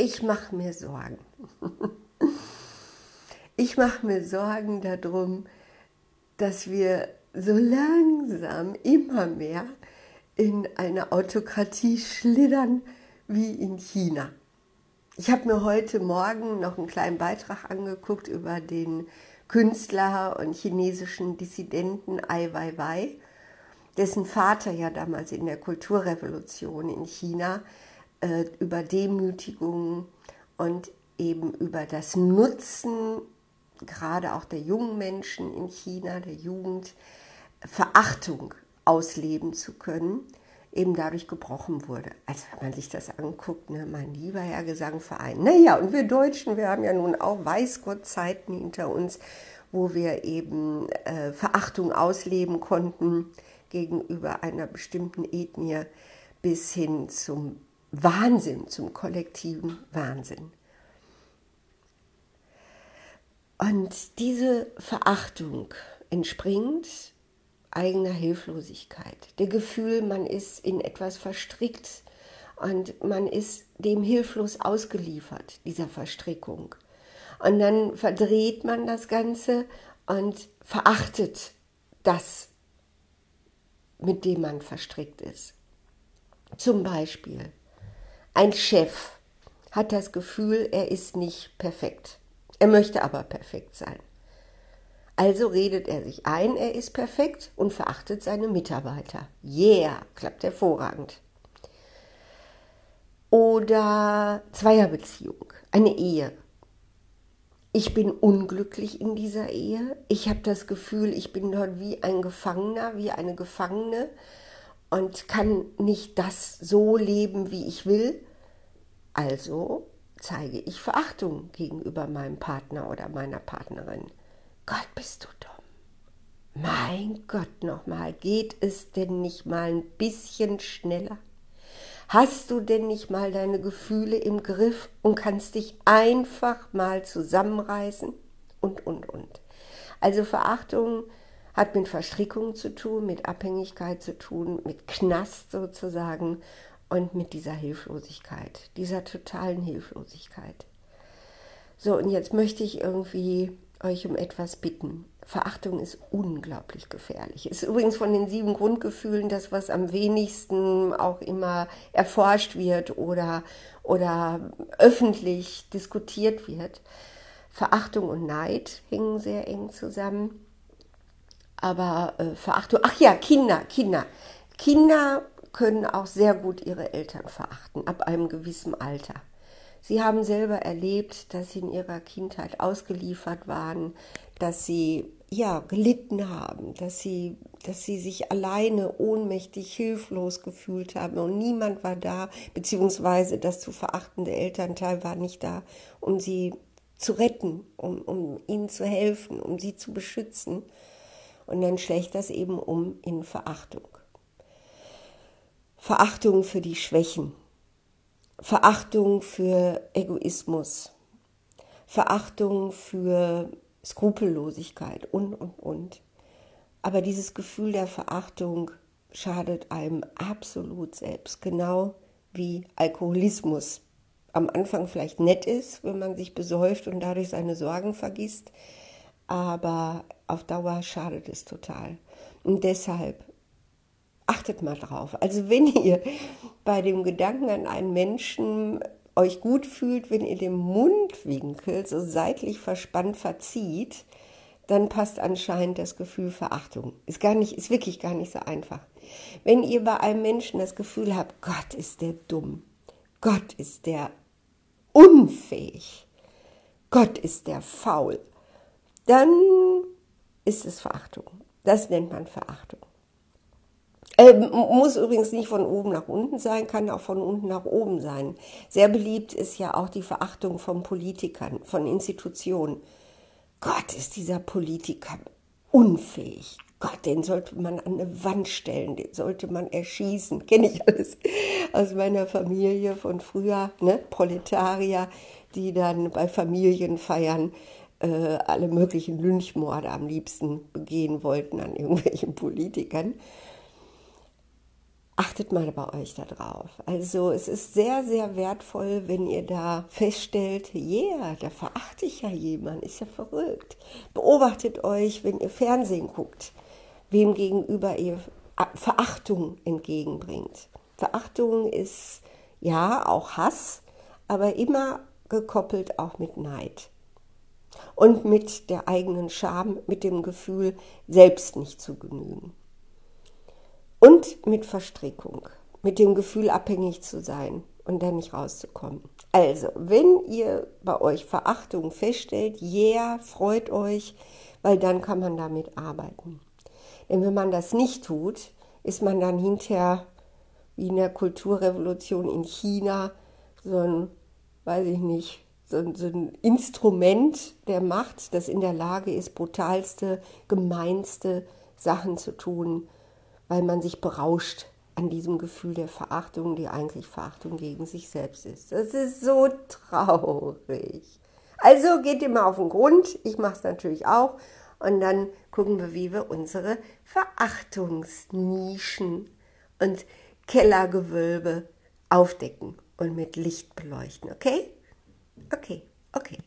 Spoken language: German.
ich mache mir Sorgen. ich mache mir Sorgen darum, dass wir so langsam immer mehr in eine Autokratie schlittern wie in China. Ich habe mir heute Morgen noch einen kleinen Beitrag angeguckt über den Künstler und chinesischen Dissidenten Ai Weiwei, dessen Vater ja damals in der Kulturrevolution in China äh, über Demütigung und eben über das Nutzen gerade auch der jungen Menschen in China, der Jugend, Verachtung ausleben zu können, eben dadurch gebrochen wurde. Also wenn man sich das anguckt, ne, mein lieber Herr Gesangverein. Naja, und wir Deutschen, wir haben ja nun auch weiß Gott Zeiten hinter uns, wo wir eben äh, Verachtung ausleben konnten gegenüber einer bestimmten Ethnie bis hin zum Wahnsinn, zum kollektiven Wahnsinn. Und diese Verachtung entspringt eigener Hilflosigkeit, der Gefühl, man ist in etwas verstrickt und man ist dem hilflos ausgeliefert, dieser Verstrickung. Und dann verdreht man das Ganze und verachtet das, mit dem man verstrickt ist. Zum Beispiel, ein Chef hat das Gefühl, er ist nicht perfekt. Er möchte aber perfekt sein. Also redet er sich ein, er ist perfekt und verachtet seine Mitarbeiter. Yeah, klappt hervorragend. Oder Zweierbeziehung, eine Ehe. Ich bin unglücklich in dieser Ehe. Ich habe das Gefühl, ich bin dort wie ein Gefangener, wie eine Gefangene und kann nicht das so leben, wie ich will. Also zeige ich Verachtung gegenüber meinem Partner oder meiner Partnerin. Gott, bist du dumm. Mein Gott nochmal, geht es denn nicht mal ein bisschen schneller? Hast du denn nicht mal deine Gefühle im Griff und kannst dich einfach mal zusammenreißen? Und, und, und. Also Verachtung hat mit Verstrickung zu tun, mit Abhängigkeit zu tun, mit Knast sozusagen und mit dieser Hilflosigkeit, dieser totalen Hilflosigkeit. So, und jetzt möchte ich irgendwie euch um etwas bitten. Verachtung ist unglaublich gefährlich. Ist übrigens von den sieben Grundgefühlen das, was am wenigsten auch immer erforscht wird oder, oder öffentlich diskutiert wird. Verachtung und Neid hängen sehr eng zusammen. Aber äh, Verachtung, ach ja, Kinder, Kinder. Kinder können auch sehr gut ihre Eltern verachten, ab einem gewissen Alter. Sie haben selber erlebt, dass sie in ihrer Kindheit ausgeliefert waren, dass sie ja gelitten haben, dass sie, dass sie sich alleine, ohnmächtig, hilflos gefühlt haben und niemand war da, beziehungsweise das zu verachtende Elternteil war nicht da, um sie zu retten, um, um ihnen zu helfen, um sie zu beschützen. Und dann schlägt das eben um in Verachtung. Verachtung für die Schwächen, Verachtung für Egoismus, Verachtung für Skrupellosigkeit und, und, und. Aber dieses Gefühl der Verachtung schadet einem absolut selbst, genau wie Alkoholismus am Anfang vielleicht nett ist, wenn man sich besäuft und dadurch seine Sorgen vergisst, aber auf Dauer schadet es total. Und deshalb achtet mal drauf. Also wenn ihr bei dem Gedanken an einen Menschen euch gut fühlt, wenn ihr den Mundwinkel so seitlich verspannt verzieht, dann passt anscheinend das Gefühl Verachtung. Ist gar nicht, ist wirklich gar nicht so einfach. Wenn ihr bei einem Menschen das Gefühl habt, Gott ist der dumm, Gott ist der unfähig, Gott ist der faul, dann ist es Verachtung. Das nennt man Verachtung. Ähm, muss übrigens nicht von oben nach unten sein, kann auch von unten nach oben sein. Sehr beliebt ist ja auch die Verachtung von Politikern, von Institutionen. Gott, ist dieser Politiker unfähig. Gott, den sollte man an eine Wand stellen, den sollte man erschießen. Kenne ich alles aus meiner Familie von früher, ne? Proletarier, die dann bei Familienfeiern äh, alle möglichen Lynchmorde am liebsten begehen wollten an irgendwelchen Politikern. achtet mal bei euch da drauf. Also es ist sehr, sehr wertvoll, wenn ihr da feststellt, yeah, da verachte ich ja jemanden, ist ja verrückt. Beobachtet euch, wenn ihr Fernsehen guckt, wem gegenüber ihr Verachtung entgegenbringt. Verachtung ist ja auch Hass, aber immer gekoppelt auch mit Neid. Und mit der eigenen Scham, mit dem Gefühl, selbst nicht zu genügen. Und mit Verstrickung, mit dem Gefühl, abhängig zu sein und dann nicht rauszukommen. Also, wenn ihr bei euch Verachtung feststellt, yeah, freut euch, weil dann kann man damit arbeiten. Denn wenn man das nicht tut, ist man dann hinterher wie in der Kulturrevolution in China so ein, weiß ich nicht, so ein, Instrument der Macht, das in der Lage ist, brutalste, gemeinste Sachen zu tun, weil man sich berauscht an diesem Gefühl der Verachtung, die eigentlich Verachtung gegen sich selbst ist. Das ist so traurig. Also geht ihr mal auf den Grund, ich mache es natürlich auch, und dann gucken wir, wie wir unsere Verachtungsnischen und Kellergewölbe aufdecken und mit Licht beleuchten, okay? Okay, okay.